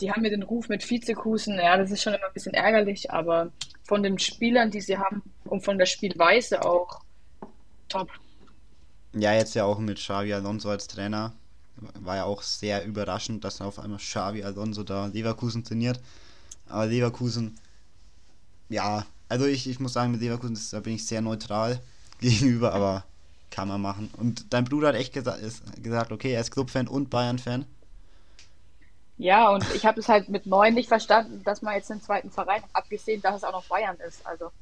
die haben mir den Ruf mit Vizekusen, ja, das ist schon immer ein bisschen ärgerlich, aber von den Spielern, die sie haben und von der Spielweise auch top. Ja, jetzt ja auch mit Xavi Alonso als Trainer. War ja auch sehr überraschend, dass auf einmal Xavi Alonso da Leverkusen trainiert. Aber Leverkusen, ja, also ich, ich muss sagen, mit Leverkusen da bin ich sehr neutral (laughs) gegenüber, aber kann man machen. Und dein Bruder hat echt gesa ist, gesagt, okay, er ist Clubfan und Bayern-Fan. Ja, und ich habe es halt mit neun nicht verstanden, dass man jetzt einen zweiten Verein hat, abgesehen, dass es auch noch Bayern ist. Also,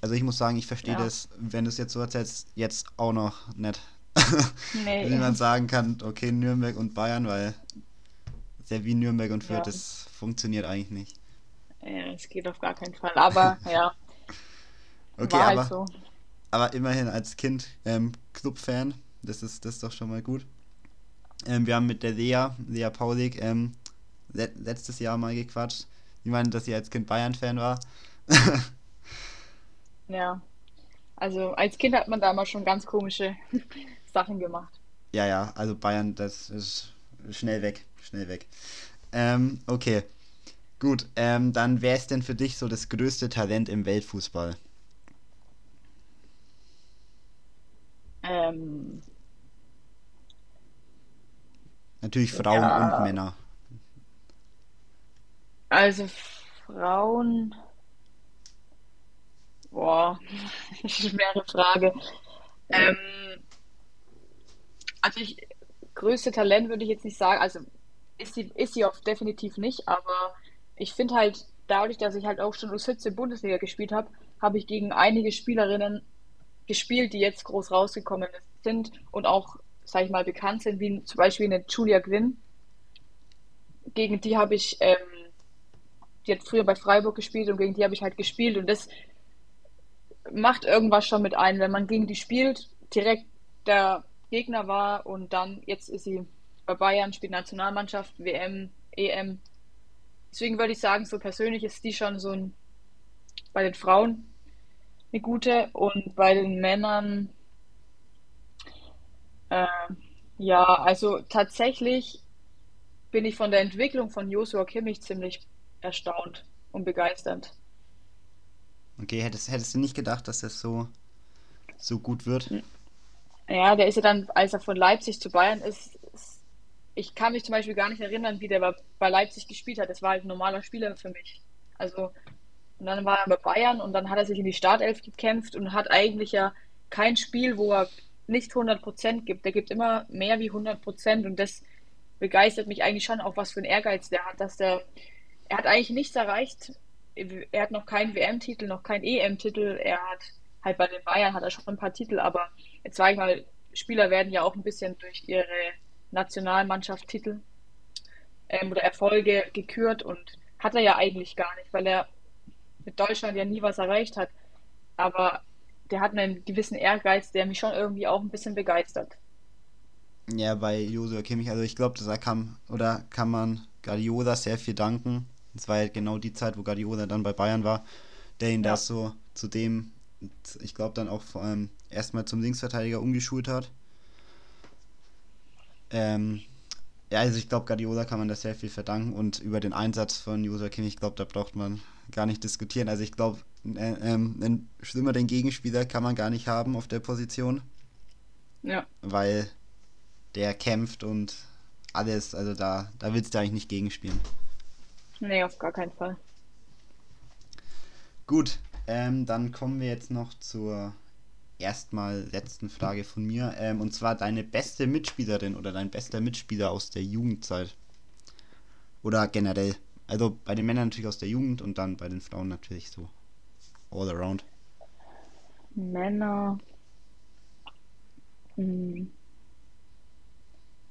Also ich muss sagen, ich verstehe ja. das, wenn du es jetzt so erzählst, jetzt auch noch nicht. Nee. (laughs) Wie man sagen kann, okay, Nürnberg und Bayern, weil sehr wie Nürnberg und Fürth, Ja. das funktioniert eigentlich nicht. Ja, es geht auf gar keinen Fall. Aber ja, (laughs) Okay, halt aber, so. Aber immerhin als Kind ähm, Clubfan, das ist, das ist doch schon mal gut. Ähm, wir haben mit der Lea, Lea Paulik, ähm, le letztes Jahr mal gequatscht. Die meinte, dass sie als Kind Bayern-Fan war. (laughs) Ja. Also als Kind hat man da mal schon ganz komische (laughs) Sachen gemacht. Ja, ja, also Bayern, das ist schnell weg, schnell weg. Ähm, okay, gut. Ähm, dann wer ist denn für dich so das größte Talent im Weltfußball? Ähm, Natürlich Frauen ja, und Männer. also Frauen, boah, (laughs) schwere Frage. Ähm, also ich, größte Talent würde ich jetzt nicht sagen, also ist sie, ist sie auch definitiv nicht, aber ich finde halt, dadurch, dass ich halt auch schon U17 Bundesliga gespielt habe, habe ich gegen einige Spielerinnen gespielt, die jetzt groß rausgekommen sind und auch, sag ich mal, bekannt sind, wie zum Beispiel eine Julia Gwynn. Gegen die habe ich, ähm, die hat früher bei Freiburg gespielt und gegen die habe ich halt gespielt und das macht irgendwas schon mit ein, wenn man gegen die spielt, direkt der Gegner war und dann, jetzt ist sie bei Bayern, spielt Nationalmannschaft, WM, EM. Deswegen würde ich sagen, so persönlich ist die schon so ein, bei den Frauen eine gute und bei den Männern, äh, ja, also tatsächlich bin ich von der Entwicklung von Joshua Kimmich ziemlich erstaunt und begeistert. Okay, hättest, hättest du nicht gedacht, dass das so, so gut wird? Ja, der ist ja dann, als er von Leipzig zu Bayern ist, ist ich kann mich zum Beispiel gar nicht erinnern, wie der bei Leipzig gespielt hat. Das war halt ein normaler Spieler für mich. Also, und dann war er bei Bayern und dann hat er sich in die Startelf gekämpft und hat eigentlich ja kein Spiel, wo er nicht 100% gibt. Der gibt immer mehr wie 100% und das begeistert mich eigentlich schon auch, was für ein Ehrgeiz der hat, dass der, er hat eigentlich nichts erreicht. Er hat noch keinen WM-Titel, noch keinen EM-Titel. Er hat halt bei den Bayern hat er schon ein paar Titel, aber jetzt sage ich mal, Spieler werden ja auch ein bisschen durch ihre Nationalmannschaftstitel ähm, oder Erfolge gekürt und hat er ja eigentlich gar nicht, weil er mit Deutschland ja nie was erreicht hat. Aber der hat einen gewissen Ehrgeiz, der mich schon irgendwie auch ein bisschen begeistert. Ja, bei Josua Kimmich, also ich glaube, da kann, oder kann man Guardiola sehr viel danken. Das war ja genau die Zeit, wo Guardiola dann bei Bayern war, der ihn ja. das so zu dem, ich glaube, dann auch vor allem erstmal zum Linksverteidiger umgeschult hat. Ähm, ja, also ich glaube, Guardiola kann man da sehr viel verdanken und über den Einsatz von Josua Kimmich, ich glaube, da braucht man gar nicht diskutieren. Also ich glaube, äh, ähm, einen schlimmer den Gegenspieler kann man gar nicht haben auf der Position. Ja. Weil der kämpft und alles, also da, da willst du eigentlich nicht gegenspielen. Nee, auf gar keinen Fall. Gut, ähm, dann kommen wir jetzt noch zur erstmal letzten Frage von mir. Ähm, und zwar deine beste Mitspielerin oder dein bester Mitspieler aus der Jugendzeit. Oder generell. Also bei den Männern natürlich aus der Jugend und dann bei den Frauen natürlich so all around. Männer. Hm.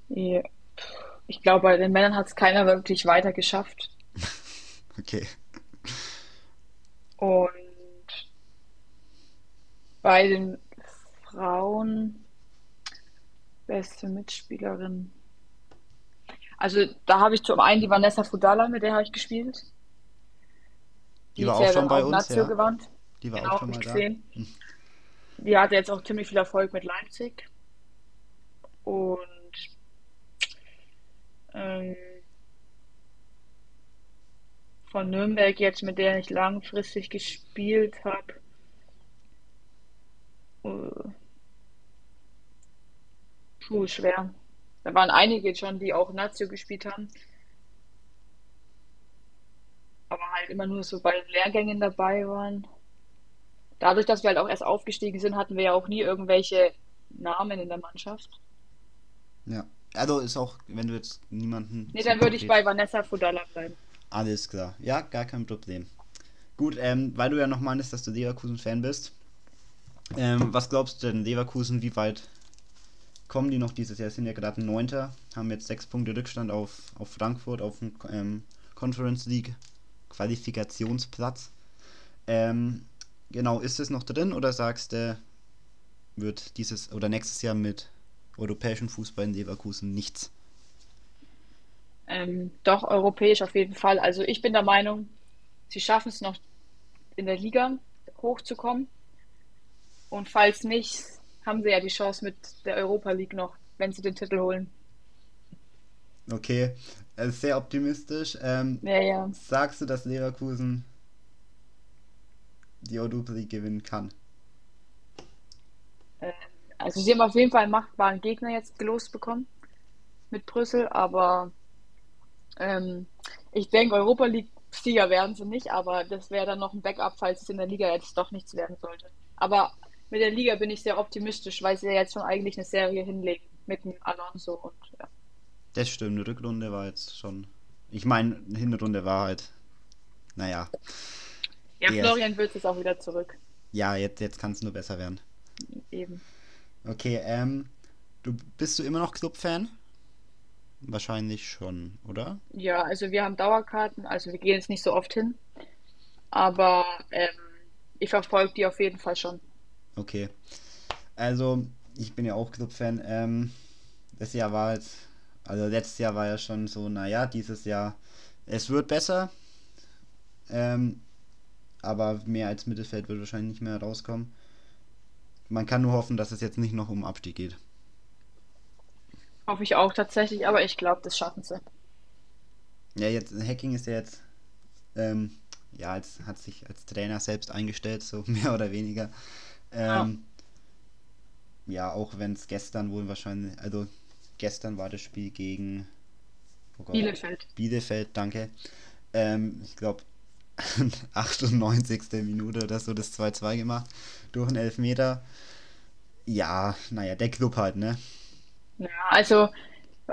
Ja. Ich glaube, bei den Männern hat es keiner wirklich weiter geschafft. (laughs) okay. Und bei den Frauen beste Mitspielerin. Also da habe ich zum einen die Vanessa Fudala, mit der habe ich gespielt. Die, die war auch schon bei uns, Nazio ja. gewandt. Die war genau, auch schon mal da. Hm. Die hatte jetzt auch ziemlich viel Erfolg mit Leipzig. Und ähm, von Nürnberg jetzt, mit der ich langfristig gespielt habe, äh, puh, schwer. Da waren einige schon, die auch Nazio gespielt haben. Aber halt immer nur so bei Lehrgängen dabei waren. Dadurch, dass wir halt auch erst aufgestiegen sind, hatten wir ja auch nie irgendwelche Namen in der Mannschaft. Ja, also ist auch, wenn du jetzt niemanden. Nee, dann würde ich bei Vanessa Fudala bleiben. Alles klar. Ja, gar kein Problem. Gut, ähm, weil du ja noch meinst, dass du Leverkusen-Fan bist. Ähm, was glaubst du denn, Leverkusen, wie weit kommen die noch dieses Jahr? Sind ja gerade Neunter, haben jetzt sechs Punkte Rückstand auf, auf Frankfurt, auf dem ähm, Conference League Qualifikationsplatz. Ähm, genau, ist es noch drin oder sagst du, wird dieses oder nächstes Jahr mit europäischem Fußball in Leverkusen nichts? Ähm, doch, europäisch auf jeden Fall. Also ich bin der Meinung, sie schaffen es noch in der Liga hochzukommen. Und falls nicht, haben sie ja die Chance mit der Europa League noch, wenn sie den Titel holen. Okay, äh, sehr optimistisch. Ähm, ja, ja. Sagst du, dass Leverkusen die Europa League gewinnen kann? Ähm, also sie haben auf jeden Fall einen machbaren Gegner jetzt gelost bekommen mit Brüssel, aber ähm, ich denke, Europa League-Sieger werden sie nicht, aber das wäre dann noch ein Backup, falls es in der Liga jetzt doch nichts werden sollte. Aber mit der Liga bin ich sehr optimistisch, weil sie ja jetzt schon eigentlich eine Serie hinlegen mit dem Alonso und ja. Das stimmt, die Rückrunde war jetzt schon. Ich meine, Hinrunde war halt. Naja. Ja, Florian will es auch wieder zurück. Ja, jetzt, jetzt kann es nur besser werden. eben. Okay, ähm, du bist du immer noch Club-Fan? Wahrscheinlich schon, oder? Ja, also wir haben Dauerkarten, also wir gehen jetzt nicht so oft hin, aber ähm, ich verfolge die auf jeden Fall schon. Okay. Also, ich bin ja auch Club-Fan. Ähm, das Jahr war jetzt, also letztes Jahr war ja schon so, naja, dieses Jahr, es wird besser. Ähm, aber mehr als Mittelfeld wird wahrscheinlich nicht mehr rauskommen. Man kann nur hoffen, dass es jetzt nicht noch um Abstieg geht. Hoffe ich auch tatsächlich, aber ich glaube, das schaffen sie. Ja, jetzt Hacking ist ja jetzt, ähm, ja, als, hat sich als Trainer selbst eingestellt, so (laughs) mehr oder weniger. Ähm, ja. ja, auch wenn es gestern wohl wahrscheinlich, also gestern war das Spiel gegen oh Gott, Bielefeld. Bielefeld, danke. Ähm, ich glaube, (laughs) 98. Minute oder so das 2-2 gemacht durch einen Elfmeter. Ja, naja, der Club halt, ne? Ja, also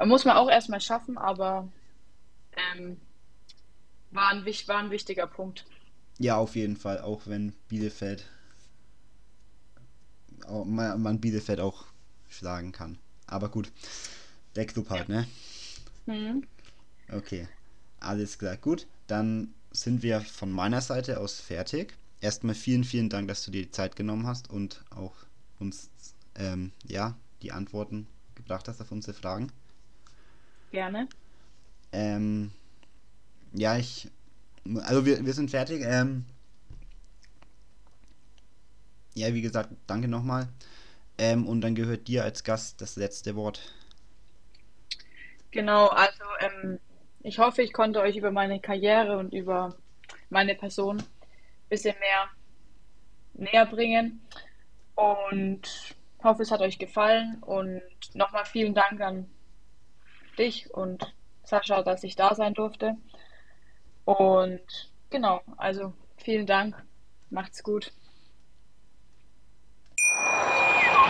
muss man auch erstmal schaffen, aber ähm, war, ein, war ein wichtiger Punkt. Ja, auf jeden Fall, auch wenn Bielefeld man Bielefeld auch schlagen kann. Aber gut, der Club halt, ne? Mhm. Okay, alles klar. Gut, dann sind wir von meiner Seite aus fertig. Erstmal vielen, vielen Dank, dass du dir die Zeit genommen hast und auch uns ähm, ja, die Antworten gebracht hast auf unsere Fragen. Gerne. Ähm, ja, ich. Also wir, wir sind fertig. Ähm, ja, wie gesagt, danke nochmal. Ähm, und dann gehört dir als Gast das letzte Wort. Genau, also ähm, ich hoffe, ich konnte euch über meine Karriere und über meine Person ein bisschen mehr näher bringen und hoffe, es hat euch gefallen und nochmal vielen Dank an dich und Sascha, dass ich da sein durfte. Und genau, also vielen Dank, macht's gut.